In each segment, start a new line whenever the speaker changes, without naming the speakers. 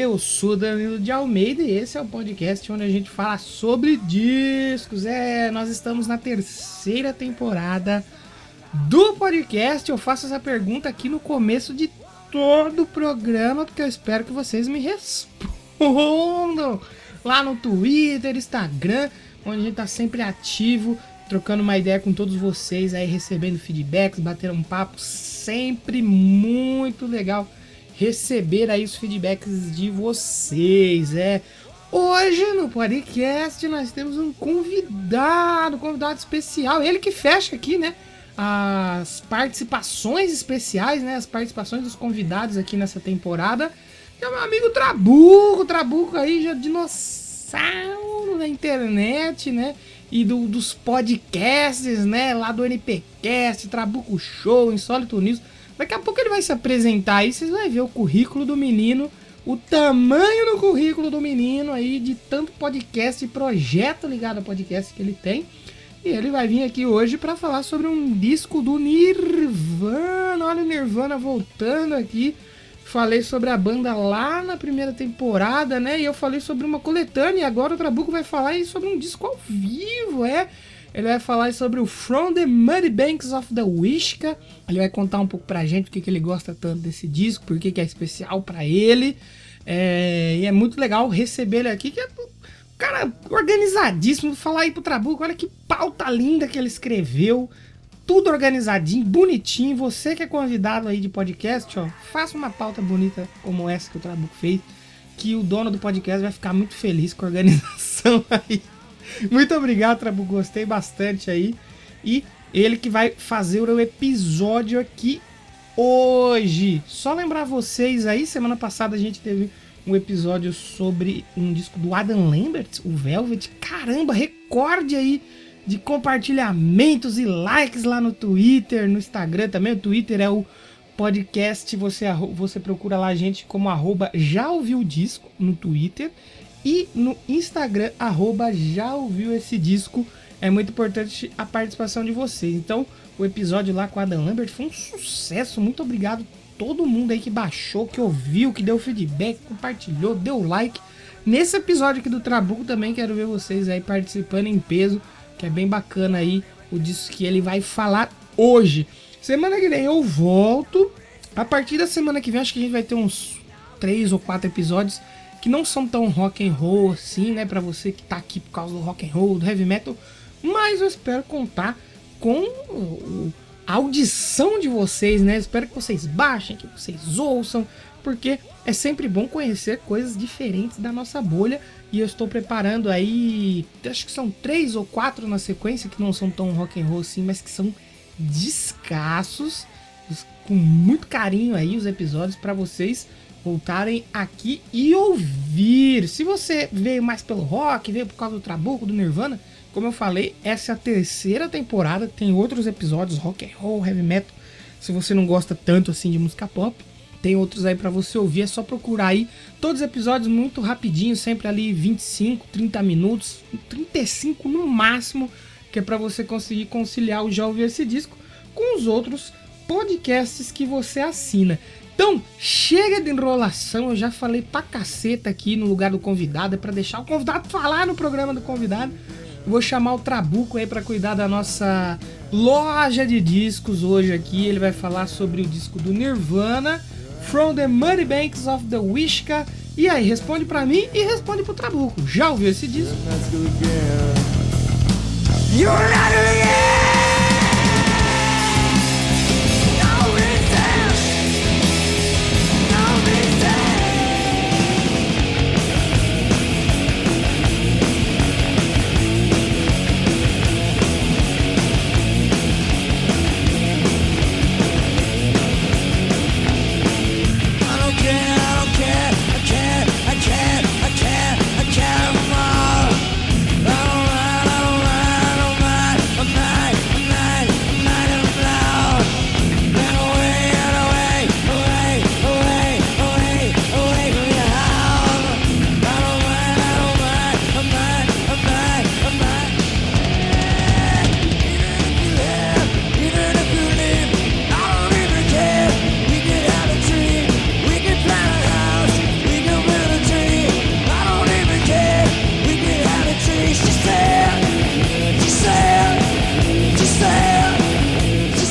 Eu sou Danilo de Almeida e esse é o podcast onde a gente fala sobre discos. É, nós estamos na terceira temporada do podcast. Eu faço essa pergunta aqui no começo de todo o programa, porque eu espero que vocês me respondam lá no Twitter, Instagram, onde a gente tá sempre ativo, trocando uma ideia com todos vocês aí, recebendo feedbacks, batendo um papo, sempre muito legal receber aí os feedbacks de vocês, é. Hoje no podcast nós temos um convidado, um convidado especial, ele que fecha aqui, né? As participações especiais, né? As participações dos convidados aqui nessa temporada. Que é o meu amigo Trabuco, Trabuco aí já dinossauro da internet, né? E do- dos podcasts, né? Lá do NPcast, Trabuco Show, Insólito News. Daqui a pouco ele vai se apresentar aí, vocês vão ver o currículo do menino, o tamanho do currículo do menino aí, de tanto podcast e projeto ligado a podcast que ele tem. E ele vai vir aqui hoje para falar sobre um disco do Nirvana. Olha o Nirvana voltando aqui. Falei sobre a banda lá na primeira temporada, né? E eu falei sobre uma coletânea. E agora o Trabuco vai falar sobre um disco ao vivo, é? Ele vai falar sobre o From the Muddy Banks of the Wishka. Ele vai contar um pouco pra gente o que, ele gosta tanto desse disco, por que, é especial pra ele. É, e é muito legal receber ele aqui, que é um cara organizadíssimo. Falar aí pro Trabuco, olha que pauta linda que ele escreveu. Tudo organizadinho, bonitinho. Você que é convidado aí de podcast, ó, faça uma pauta bonita como essa que o Trabuco fez. Que o dono do podcast vai ficar muito feliz com a organização aí. Muito obrigado, Trabuco. Gostei bastante aí. E ele que vai fazer o episódio aqui hoje. Só lembrar vocês aí, semana passada a gente teve um episódio sobre um disco do Adam Lambert, o Velvet. Caramba, recorde aí de compartilhamentos e likes lá no Twitter, no Instagram também. O Twitter é o podcast, você, você procura lá a gente como arroba já ouviu o disco no Twitter e no Instagram, arroba já ouviu esse disco. É muito importante a participação de vocês. Então, o episódio lá com a Adam Lambert foi um sucesso. Muito obrigado a todo mundo aí que baixou, que ouviu, que deu feedback, compartilhou, deu like. Nesse episódio aqui do Trabuco também quero ver vocês aí participando em peso, que é bem bacana aí o disco que ele vai falar hoje. Semana que vem eu volto. A partir da semana que vem acho que a gente vai ter uns três ou quatro episódios que não são tão rock and roll assim, né, Pra você que tá aqui por causa do rock and roll, do heavy metal, mas eu espero contar com a audição de vocês, né? Espero que vocês baixem, que vocês ouçam, porque é sempre bom conhecer coisas diferentes da nossa bolha. E eu estou preparando aí, acho que são três ou quatro na sequência que não são tão rock and roll assim, mas que são descassos, com muito carinho aí os episódios para vocês voltarem aqui e ouvir. Se você veio mais pelo rock, veio por causa do Trabuco, do Nirvana, como eu falei, essa é a terceira temporada, tem outros episódios rock and roll, heavy metal. Se você não gosta tanto assim de música pop, tem outros aí pra você ouvir, é só procurar aí. Todos os episódios muito rapidinho, sempre ali 25, 30 minutos, 35 no máximo, que é pra você conseguir conciliar o já ouvir esse disco com os outros podcasts que você assina. Então, chega de enrolação, eu já falei pra caceta aqui no lugar do convidado, é pra deixar o convidado falar no programa do convidado. Vou chamar o Trabuco aí pra cuidar da nossa loja de discos hoje aqui. Ele vai falar sobre o disco do Nirvana, From the Muddy Banks of the Wishka. E aí, responde pra mim e responde pro Trabuco. Já ouviu esse disco? I don't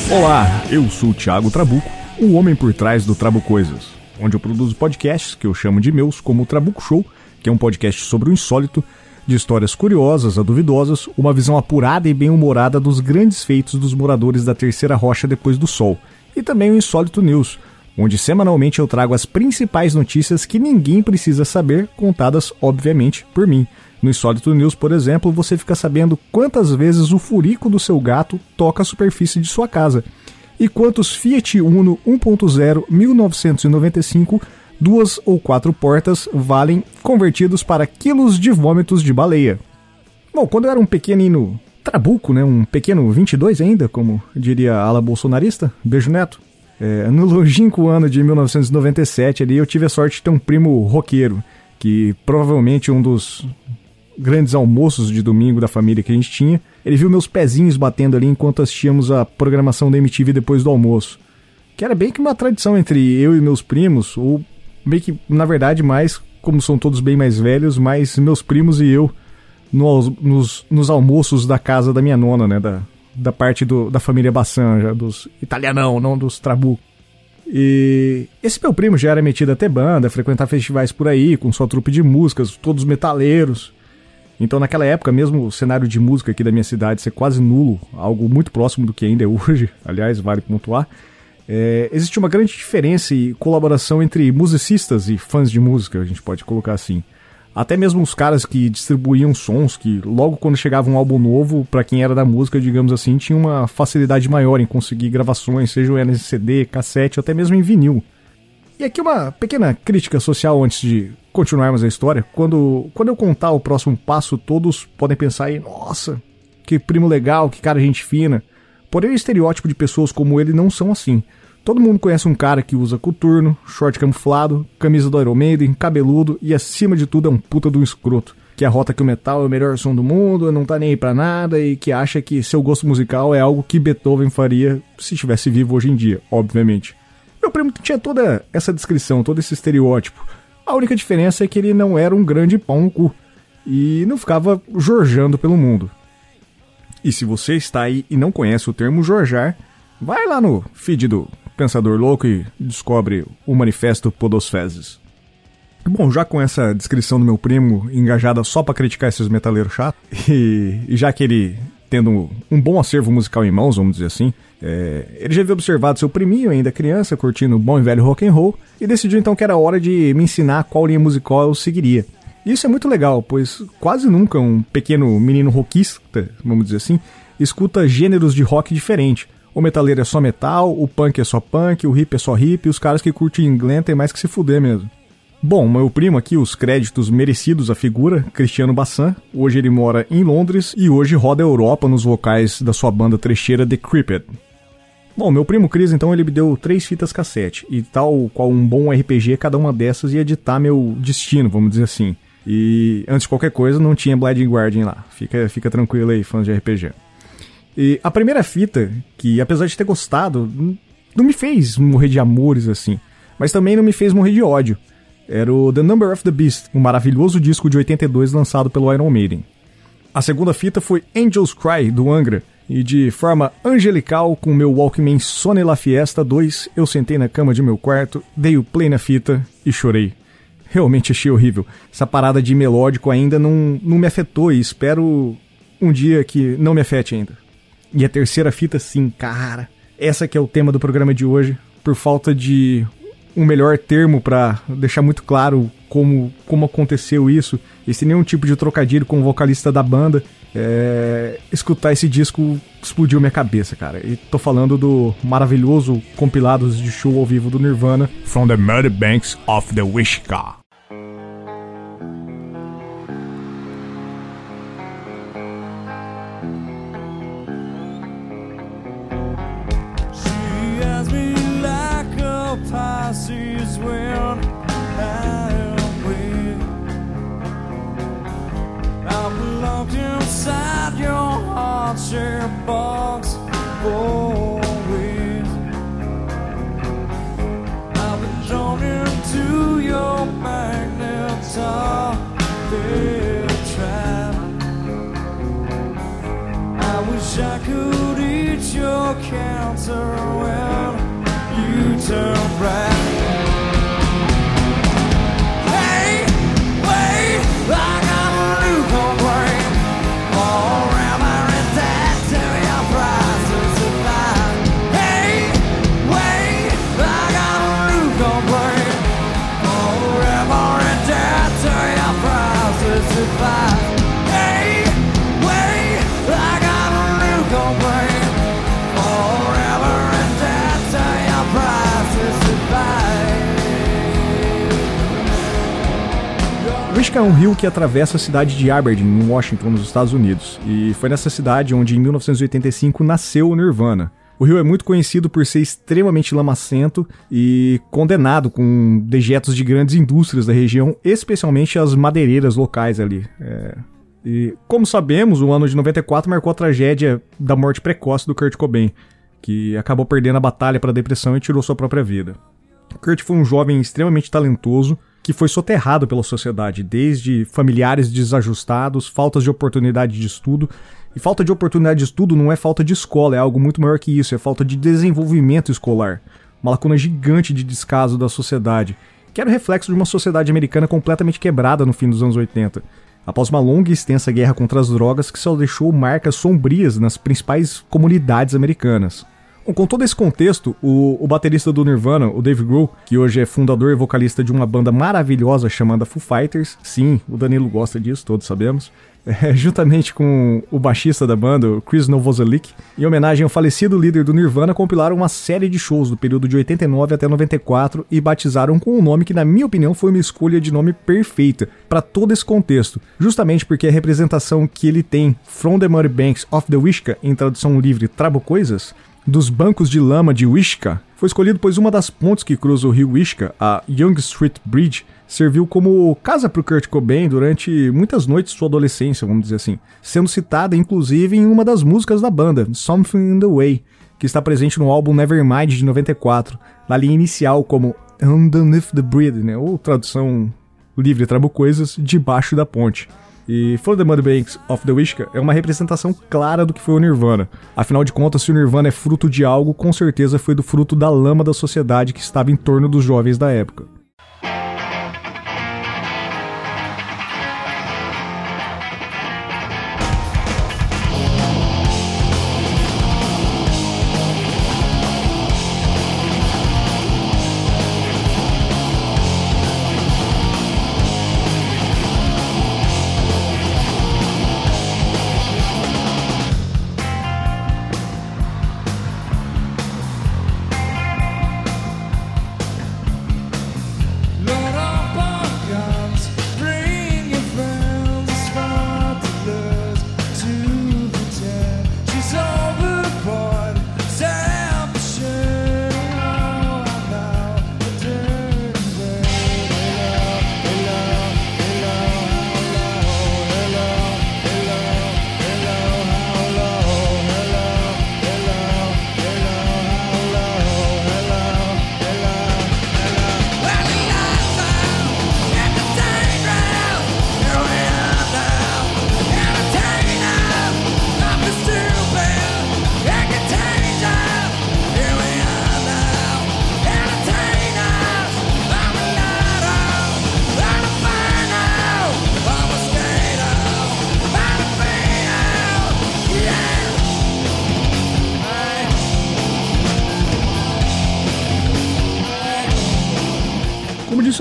Olá, eu sou o Thiago Trabuco, o homem por trás do Trabu Coisas, onde eu produzo podcasts que eu chamo de meus, como o Trabuco Show, que é um podcast sobre o insólito, de histórias curiosas a duvidosas, uma visão apurada e bem-humorada dos grandes feitos dos moradores da Terceira Rocha depois do Sol, e também o Insólito News, onde semanalmente eu trago as principais notícias que ninguém precisa saber, contadas, obviamente, por mim. No Insólito News, por exemplo, você fica sabendo quantas vezes o furico do seu gato toca a superfície de sua casa e quantos Fiat Uno 1.0 1995 duas ou quatro portas valem convertidos para quilos de vômitos de baleia. Bom, quando eu era um pequenino trabuco, né, um pequeno 22 ainda, como diria a ala bolsonarista, beijo neto, é, no longínquo ano de 1997 ali eu tive a sorte de ter um primo roqueiro, que provavelmente um dos grandes almoços de domingo da família que a gente tinha, ele viu meus pezinhos batendo ali enquanto assistíamos a programação da MTV depois do almoço. Que era bem que uma tradição entre eu e meus primos, ou bem que, na verdade, mais, como são todos bem mais velhos, mais meus primos e eu no, nos, nos almoços da casa da minha nona, né? Da, da parte do, da família Bassan, já dos italianão, não dos trabu. E esse meu primo já era metido até banda, frequentar festivais por aí, com sua trupe de músicas, todos metaleiros. Então, naquela época, mesmo o cenário de música aqui da minha cidade ser quase nulo, algo muito próximo do que ainda é hoje, aliás, vale pontuar, é, existe uma grande diferença e colaboração entre musicistas e fãs de música, a gente pode colocar assim. Até mesmo os caras que distribuíam sons, que logo quando chegava um álbum novo, para quem era da música, digamos assim, tinha uma facilidade maior em conseguir gravações, seja em CD, cassete, até mesmo em vinil. E aqui uma pequena crítica social antes de continuarmos a história. Quando, quando eu contar o próximo passo, todos podem pensar aí, nossa, que primo legal, que cara gente fina. Porém, o estereótipo de pessoas como ele não são assim. Todo mundo conhece um cara que usa coturno, short camuflado, camisa do Iron Maiden, cabeludo e acima de tudo é um puta do escroto. Que arrota que o metal é o melhor som do mundo, não tá nem aí pra nada e que acha que seu gosto musical é algo que Beethoven faria se estivesse vivo hoje em dia, obviamente. Meu primo tinha toda essa descrição, todo esse estereótipo. A única diferença é que ele não era um grande pão no cu e não ficava jorjando pelo mundo. E se você está aí e não conhece o termo jorjar, vai lá no feed do Pensador Louco e descobre o Manifesto Podosfezes. Bom, já com essa descrição do meu primo engajada só para criticar esses metaleiros chatos, e, e, já que ele tendo um bom acervo musical em mãos, vamos dizer assim, é, ele já havia observado seu priminho, ainda criança, curtindo bom e velho rock and roll, e decidiu então que era hora de me ensinar qual linha musical eu seguiria. Isso é muito legal, pois quase nunca um pequeno menino rockista, vamos dizer assim, escuta gêneros de rock diferente. O metaleiro é só metal, o punk é só punk, o hip é só hip, e os caras que curtem Glenn tem mais que se fuder mesmo. Bom, meu primo aqui, os créditos merecidos à figura, Cristiano Bassan. Hoje ele mora em Londres e hoje roda a Europa nos vocais da sua banda trecheira The Creeped. Bom, meu primo Cris, então, ele me deu três fitas cassete, e tal qual um bom RPG, cada uma dessas ia ditar meu destino, vamos dizer assim. E antes de qualquer coisa, não tinha Blinding Guardian lá. Fica, fica tranquilo aí, fãs de RPG. E a primeira fita, que apesar de ter gostado, não me fez morrer de amores assim, mas também não me fez morrer de ódio. Era o The Number of the Beast, um maravilhoso disco de 82 lançado pelo Iron Maiden. A segunda fita foi Angels Cry, do Angra, e de forma angelical, com meu Walkman Sony La Fiesta 2, eu sentei na cama de meu quarto, dei o play na fita e chorei. Realmente achei horrível. Essa parada de melódico ainda não, não me afetou e espero um dia que não me afete ainda. E a terceira fita, sim, cara. Essa que é o tema do programa de hoje, por falta de um melhor termo para deixar muito claro como, como aconteceu isso, e sem nenhum tipo de trocadilho com o vocalista da banda. É, escutar esse disco explodiu minha cabeça, cara. E tô falando do maravilhoso compilados de show ao vivo do Nirvana, From the Muddy Banks of the pressure box always. I've been drawn into your magnetic trap. I wish I could eat your cancer when you turn bright. É um rio que atravessa a cidade de Aberdeen, em Washington, nos Estados Unidos, e foi nessa cidade onde em 1985 nasceu o Nirvana. O rio é muito conhecido por ser extremamente lamacento e condenado com dejetos de grandes indústrias da região, especialmente as madeireiras locais ali. É... E, como sabemos, o ano de 94 marcou a tragédia da morte precoce do Kurt Cobain, que acabou perdendo a batalha para a depressão e tirou sua própria vida. Kurt foi um jovem extremamente talentoso, que foi soterrado pela sociedade, desde familiares desajustados, faltas de oportunidade de estudo. E falta de oportunidade de estudo não é falta de escola, é algo muito maior que isso, é falta de desenvolvimento escolar. Uma lacuna gigante de descaso da sociedade, que era o reflexo de uma sociedade americana completamente quebrada no fim dos anos 80. Após uma longa e extensa guerra contra as drogas que só deixou marcas sombrias nas principais comunidades americanas. Com todo esse contexto, o, o, baterista do Nirvana, o Dave Grohl, que hoje é fundador e vocalista de uma banda maravilhosa chamada Foo Fighters, sim, o Danilo gosta disso, todos sabemos, é, juntamente com o baixista da banda, o Chris Novoselic, em homenagem ao falecido líder do Nirvana, compilaram uma série de shows do período de 89 até 94 e batizaram com um nome que, na minha opinião, foi uma escolha de nome perfeita para todo esse contexto, justamente porque a representação que ele tem From the Muddy Banks of the Wishka, em tradução livre Trabo Coisas, dos bancos de lama de Wishka foi escolhido pois uma das pontes que cruza o rio Wishka, a Young Street Bridge, serviu como casa para o Kurt Cobain durante muitas noites de sua adolescência, vamos dizer assim, sendo citada inclusive em uma das músicas da banda, Something in the Way, que está presente no álbum Nevermind de 94, na linha inicial como Underneath the Bridge, né, ou tradução livre trabo coisas, debaixo da ponte. E For the Mudbanks of the Wishka é uma representação clara do que foi o Nirvana. Afinal de contas, se o Nirvana é fruto de algo, com certeza foi do fruto da lama da sociedade que estava em torno dos jovens da época.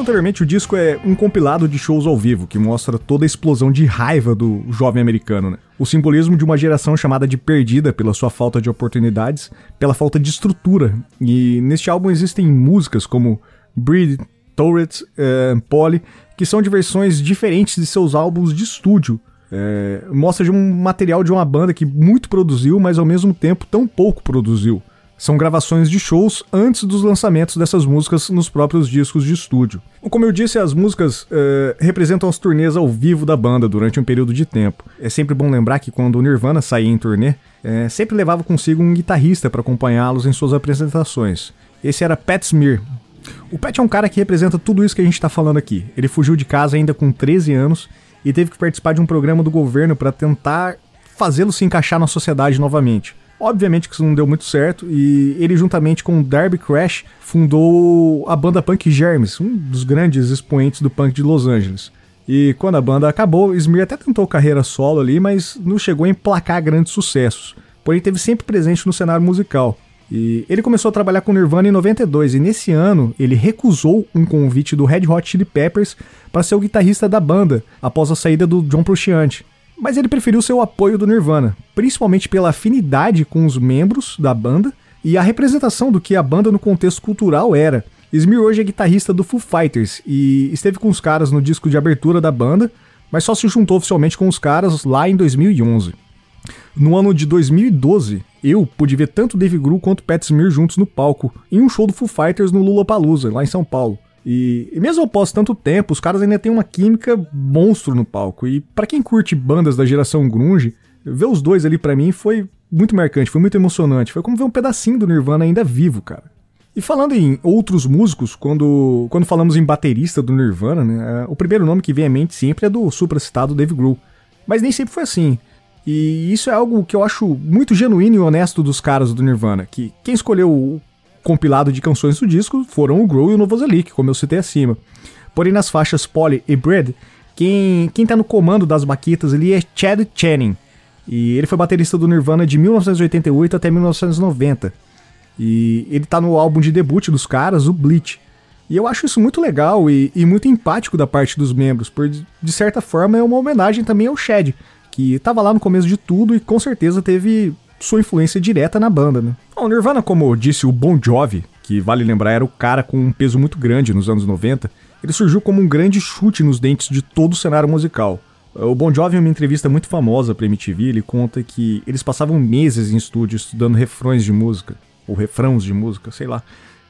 Anteriormente, o disco é um compilado de shows ao vivo que mostra toda a explosão de raiva do jovem americano. Né? O simbolismo de uma geração chamada de perdida pela sua falta de oportunidades, pela falta de estrutura. E neste álbum existem músicas como Breed, Turret, é, Polly, que são de versões diferentes de seus álbuns de estúdio. É, mostra de um material de uma banda que muito produziu, mas ao mesmo tempo tão pouco produziu. São gravações de shows antes dos lançamentos dessas músicas nos próprios discos de estúdio. Como eu disse, as músicas uh, representam as turnês ao vivo da banda durante um período de tempo. É sempre bom lembrar que quando o Nirvana saía em turnê, uh, sempre levava consigo um guitarrista para acompanhá-los em suas apresentações. Esse era Pat Smear. O Pat é um cara que representa tudo isso que a gente está falando aqui. Ele fugiu de casa ainda com 13 anos e teve que participar de um programa do governo para tentar fazê-lo se encaixar na sociedade novamente. Obviamente que isso não deu muito certo e ele juntamente com Darby Crash fundou a banda punk Germs, um dos grandes expoentes do punk de Los Angeles. E quando a banda acabou, Smear até tentou carreira solo ali, mas não chegou a emplacar grandes sucessos. Porém, teve sempre presente no cenário musical. E ele começou a trabalhar com Nirvana em 92 e nesse ano ele recusou um convite do Red Hot Chili Peppers para ser o guitarrista da banda após a saída do John Frusciante. Mas ele preferiu seu apoio do Nirvana, principalmente pela afinidade com os membros da banda e a representação do que a banda no contexto cultural era. Smear hoje é guitarrista do Foo Fighters e esteve com os caras no disco de abertura da banda, mas só se juntou oficialmente com os caras lá em 2011. No ano de 2012, eu pude ver tanto Dave Grohl quanto Pat Smear juntos no palco, em um show do Foo Fighters no Lollapalooza, lá em São Paulo. E, e, mesmo após tanto tempo, os caras ainda têm uma química monstro no palco. E para quem curte bandas da geração grunge, ver os dois ali para mim foi muito marcante, foi muito emocionante. Foi como ver um pedacinho do Nirvana ainda vivo, cara. E falando em outros músicos, quando, quando falamos em baterista do Nirvana, né, é, o primeiro nome que vem à mente sempre é do supracitado Dave Grohl. Mas nem sempre foi assim. E isso é algo que eu acho muito genuíno e honesto dos caras do Nirvana, que quem escolheu compilado de canções do disco foram o Grow e o Novoselic, como eu citei acima. Porém, nas faixas Polly e Bread, quem, quem tá no comando das baquetas ali é Chad Channing. E ele foi baterista do Nirvana de 1988 até 1990. E ele tá no álbum de debut dos caras, o Bleach. E eu acho isso muito legal e, e muito empático da parte dos membros, por de certa forma é uma homenagem também ao Chad, que tava lá no começo de tudo e com certeza teve sua influência direta na banda, né? O Nirvana, como disse o Bon Jovi, que vale lembrar era o cara com um peso muito grande nos anos 90, ele surgiu como um grande chute nos dentes de todo o cenário musical. O Bon Jovi, em uma entrevista muito famosa para MTV, ele conta que eles passavam meses em estúdio estudando refrões de música, ou refrãos de música, sei lá,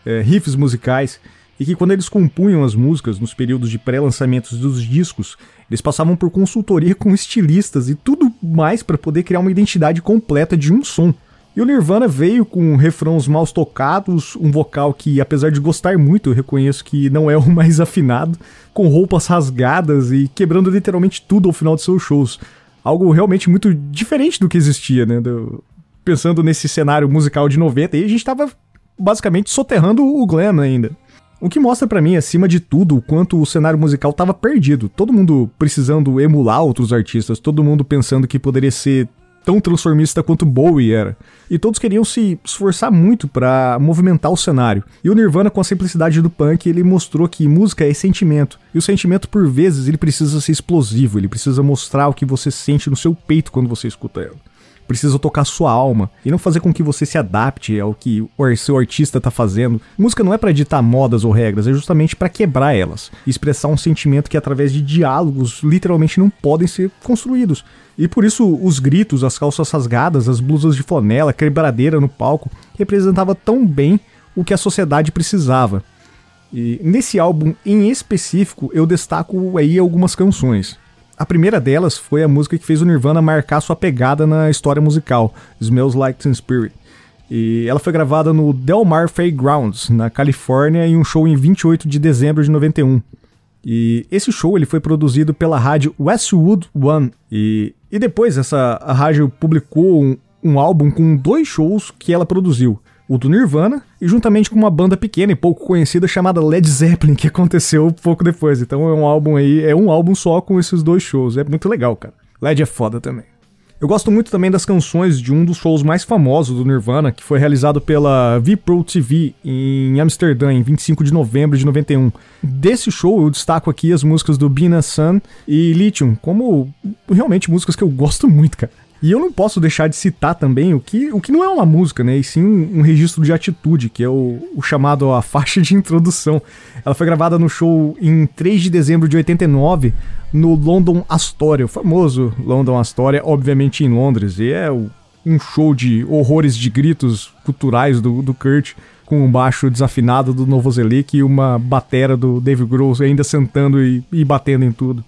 é, riffs musicais, e que quando eles compunham as músicas nos períodos de pré-lançamentos dos discos, eles passavam por consultoria com estilistas e tudo mais para poder criar uma identidade completa de um som. E o Nirvana veio com refrãos mal tocados, um vocal que, apesar de gostar muito, eu reconheço que não é o mais afinado, com roupas rasgadas e quebrando literalmente tudo ao final de seus shows. Algo realmente muito diferente do que existia, né? Do... Pensando nesse cenário musical de 90, e a gente tava basicamente soterrando o Glam ainda. O que mostra para mim, acima de tudo, o quanto o cenário musical estava perdido. Todo mundo precisando emular outros artistas, todo mundo pensando que poderia ser tão transformista quanto Bowie era. E todos queriam se esforçar muito para movimentar o cenário. E o Nirvana, com a simplicidade do punk, ele mostrou que música é sentimento. E o sentimento, por vezes, ele precisa ser explosivo, ele precisa mostrar o que você sente no seu peito quando você escuta ela precisa tocar sua alma e não fazer com que você se adapte ao que o seu artista tá fazendo. Música não é para ditar modas ou regras, é justamente para quebrar elas, expressar um sentimento que através de diálogos literalmente não podem ser construídos. E por isso os gritos, as calças rasgadas, as blusas de flanela, quebradeira no palco representava tão bem o que a sociedade precisava. E nesse álbum em específico eu destaco aí algumas canções. A primeira delas foi a música que fez o Nirvana marcar sua pegada na história musical, Smells Like Teen Spirit. E ela foi gravada no Del Mar Fairgrounds, na Califórnia, em um show em 28 de dezembro de 91. E esse show ele foi produzido pela rádio Westwood One. E, e depois essa a rádio publicou um, um álbum com dois shows que ela produziu o do Nirvana, e juntamente com uma banda pequena e pouco conhecida chamada Led Zeppelin, que aconteceu pouco depois. Então é um álbum aí, é um álbum só com esses dois shows. É muito legal, cara. Led é foda também. Eu gosto muito também das canções de um dos shows mais famosos do Nirvana, que foi realizado pela V-Pro TV em Amsterdã, em 25 de novembro de 91. Desse show eu destaco aqui as músicas do Bina Sun e Lithium, como realmente músicas que eu gosto muito, cara. E eu não posso deixar de citar também o que, o que não é uma música, né? E sim um, um registro de atitude, que é o, o, chamado a faixa de introdução. Ela foi gravada no show em 3 de dezembro de 89 no London Astoria, o famoso London Astoria, obviamente em Londres. E é o, um show de horrores de gritos culturais do, do Kurt, com um baixo desafinado do Novoselic e uma batera do Dave Grohl ainda sentando e, e batendo em tudo.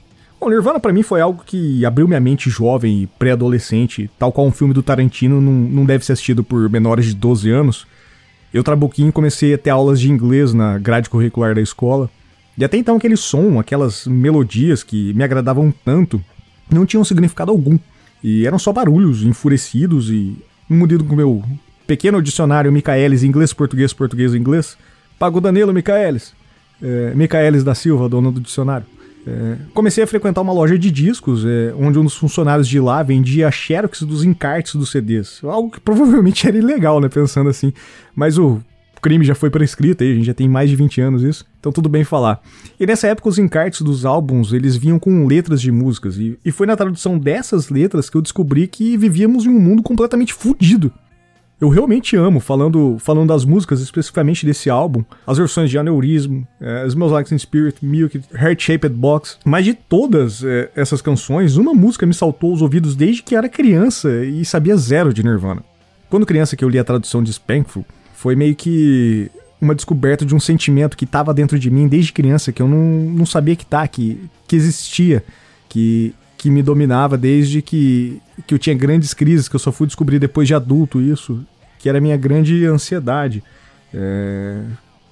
Bom, Nirvana para mim foi algo que abriu minha mente jovem e pré-adolescente, tal qual um filme do Tarantino não, não deve ser assistido por menores de 12 anos. Eu trabuquinho comecei a ter aulas de inglês na grade curricular da escola. E até então aquele som, aquelas melodias que me agradavam tanto, não tinham significado algum. E eram só barulhos enfurecidos e munido com meu pequeno dicionário Micaelis inglês, português, português, inglês. Pago Danilo Micaelis. É, Micaelis da Silva, dono do dicionário. É, comecei a frequentar uma loja de discos, é, onde um dos funcionários de lá vendia xerox dos encartes dos CDs. Algo que provavelmente era ilegal, né? Pensando assim. Mas o crime já foi prescrito aí, a gente já tem mais de 20 anos isso, então tudo bem falar. E nessa época os encartes dos álbuns, eles vinham com letras de músicas, e, e foi na tradução dessas letras que eu descobri que vivíamos em um mundo completamente fudido. Eu realmente amo, falando, falando das músicas especificamente desse álbum, as versões de Aneurismo, é, Smells Like Teen Spirit, Milk, Heart Shaped Box. Mas de todas é, essas canções, uma música me saltou aos ouvidos desde que era criança e sabia zero de Nirvana. Quando criança que eu li a tradução de Spankful, foi meio que uma descoberta de um sentimento que estava dentro de mim desde criança, que eu não, não sabia que tá, que, que existia, que, que me dominava desde que, que eu tinha grandes crises, que eu só fui descobrir depois de adulto isso, que era a minha grande ansiedade. É...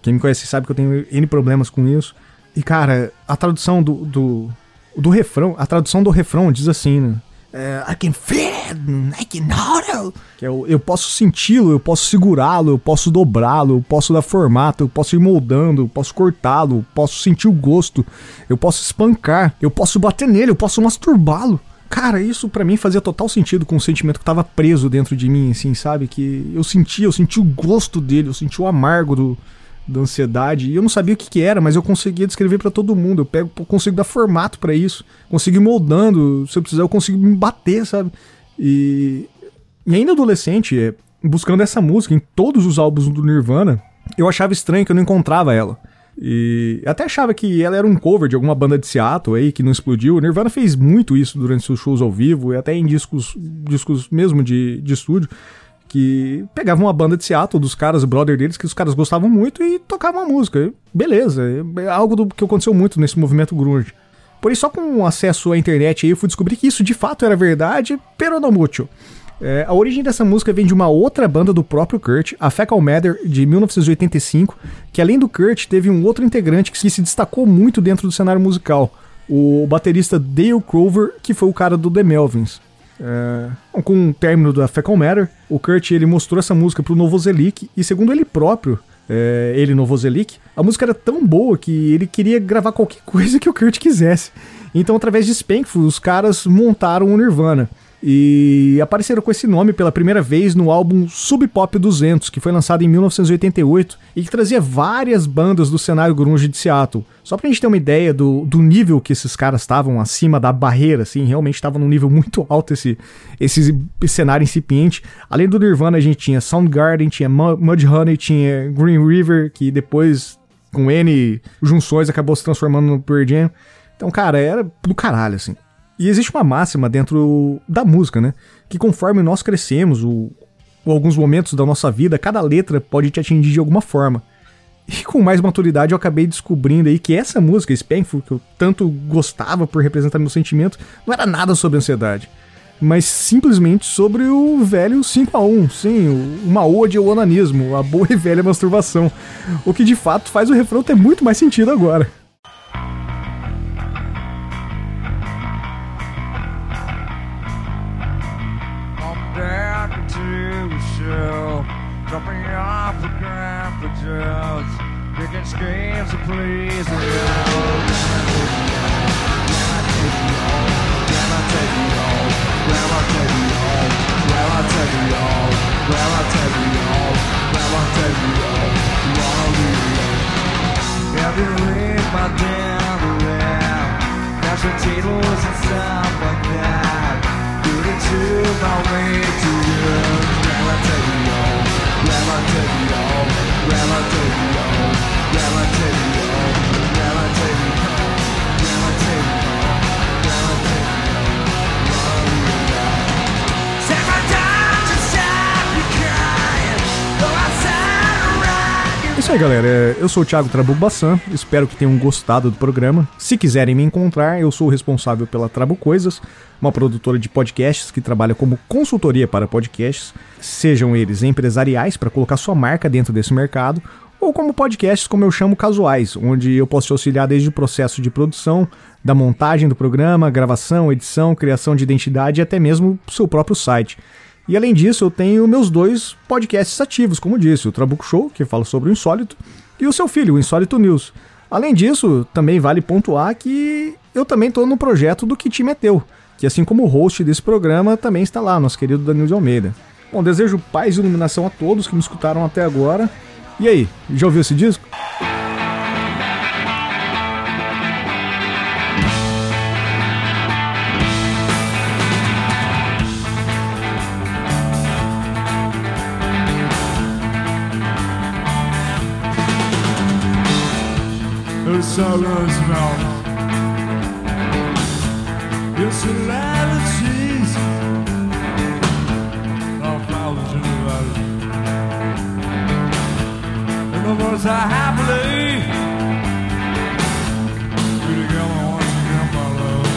Quem me conhece sabe que eu tenho N problemas com isso. E, cara, a tradução do, do, do refrão, a tradução do refrão diz assim, né? É, I can feel it, I can hold eu, eu posso senti-lo, eu posso segurá-lo, eu posso dobrá-lo, eu posso dar formato, eu posso ir moldando, eu posso cortá-lo, posso sentir o gosto, eu posso espancar, eu posso bater nele, eu posso masturbá-lo. Cara, isso para mim fazia total sentido com o sentimento que tava preso dentro de mim, assim, sabe? Que eu sentia, eu senti o gosto dele, eu senti o amargo do, da ansiedade. E eu não sabia o que, que era, mas eu conseguia descrever para todo mundo. Eu pego, consigo dar formato para isso, consigo ir moldando. Se eu precisar, eu consigo me bater, sabe? E, e ainda adolescente, é, buscando essa música em todos os álbuns do Nirvana, eu achava estranho que eu não encontrava ela. E até achava que ela era um cover de alguma banda de Seattle aí que não explodiu. O Nirvana fez muito isso durante seus shows ao vivo e até em discos, discos mesmo de, de estúdio. Que pegavam uma banda de Seattle dos caras, o brother deles, que os caras gostavam muito e tocavam a música. Beleza, é algo do que aconteceu muito nesse movimento grunge. Porém, só com acesso à internet aí eu fui descobrir que isso de fato era verdade, pero no mucho. É, a origem dessa música vem de uma outra banda do próprio Kurt, a Fecal Matter, de 1985, que além do Kurt, teve um outro integrante que se destacou muito dentro do cenário musical, o baterista Dale Crover, que foi o cara do The Melvins. É, com o término da Fecal Matter, o Kurt ele mostrou essa música pro Novoselic, e segundo ele próprio, é, ele Novoselic, a música era tão boa que ele queria gravar qualquer coisa que o Kurt quisesse. Então, através de Spankful, os caras montaram o Nirvana. E apareceram com esse nome pela primeira vez no álbum Sub Pop 200, que foi lançado em 1988 e que trazia várias bandas do cenário grunge de Seattle. Só pra gente ter uma ideia do, do nível que esses caras estavam acima da barreira, assim, realmente estava num nível muito alto esse, esse cenário incipiente. Além do Nirvana, a gente tinha Soundgarden, tinha Mudhoney, tinha Green River, que depois, com N junções, acabou se transformando no Pearl Jam. Então, cara, era do caralho, assim. E existe uma máxima dentro da música, né? Que conforme nós crescemos, ou, ou alguns momentos da nossa vida, cada letra pode te atingir de alguma forma. E com mais maturidade eu acabei descobrindo aí que essa música, Spankful, que eu tanto gostava por representar meu sentimento, não era nada sobre ansiedade. Mas simplesmente sobre o velho 5 a 1 sim, uma ode ao onanismo, a boa e velha masturbação. O que de fato faz o refrão ter muito mais sentido agora. Jumping off the ground for drugs, picking schemes to please the Grandma take me home, Grandma take me home, Grandma take me home, Grandma take me take me home, Grandma take me Have you read my damn around? Tables and stuff like that. It to my way to Relativity, old, relatively old. Isso aí, galera. Eu sou o Thiago Trabuco Bassan. Espero que tenham gostado do programa. Se quiserem me encontrar, eu sou o responsável pela Trabo Coisas, uma produtora de podcasts que trabalha como consultoria para podcasts, sejam eles empresariais para colocar sua marca dentro desse mercado, ou como podcasts, como eu chamo, casuais, onde eu posso te auxiliar desde o processo de produção, da montagem do programa, gravação, edição, criação de identidade e até mesmo seu próprio site. E além disso, eu tenho meus dois podcasts ativos, como disse, o Trabuco Show, que fala sobre o insólito, e o seu filho, o Insólito News. Além disso, também vale pontuar que eu também estou no projeto do Que Time é Teu, que assim como o host desse programa também está lá, nosso querido Danilo de Almeida. Bom, desejo paz e iluminação a todos que me escutaram até agora. E aí, já ouviu esse disco?
Sorrow's mouth. Your solarities are flowers in the. And the birds are happily together once again, my love.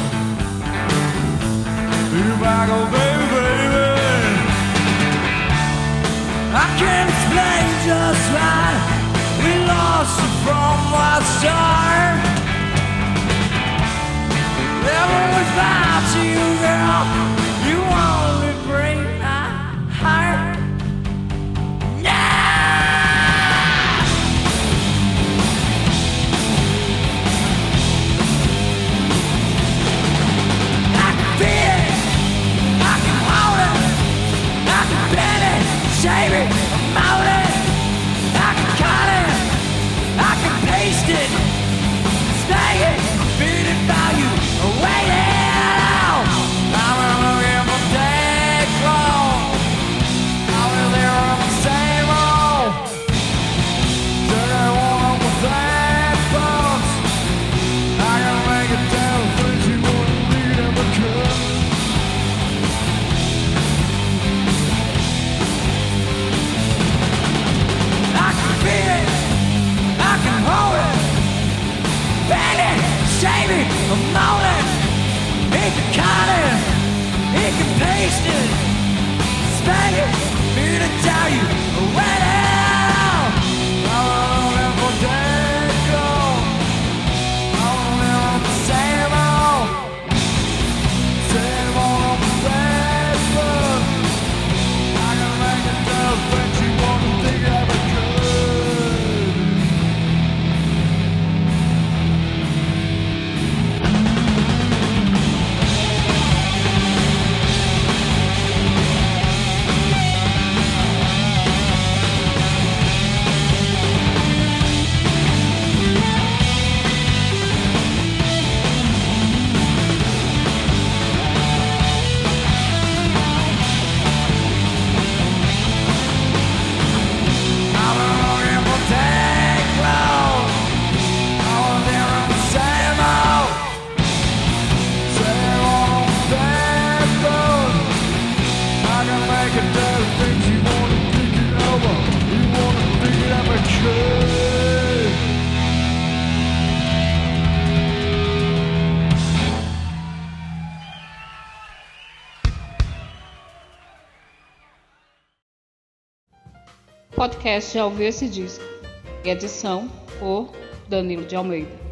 Baby, baby. I can't explain just why wild star. Never without you, girl.
Podcast já ouviu esse disco. Edição por Danilo de Almeida.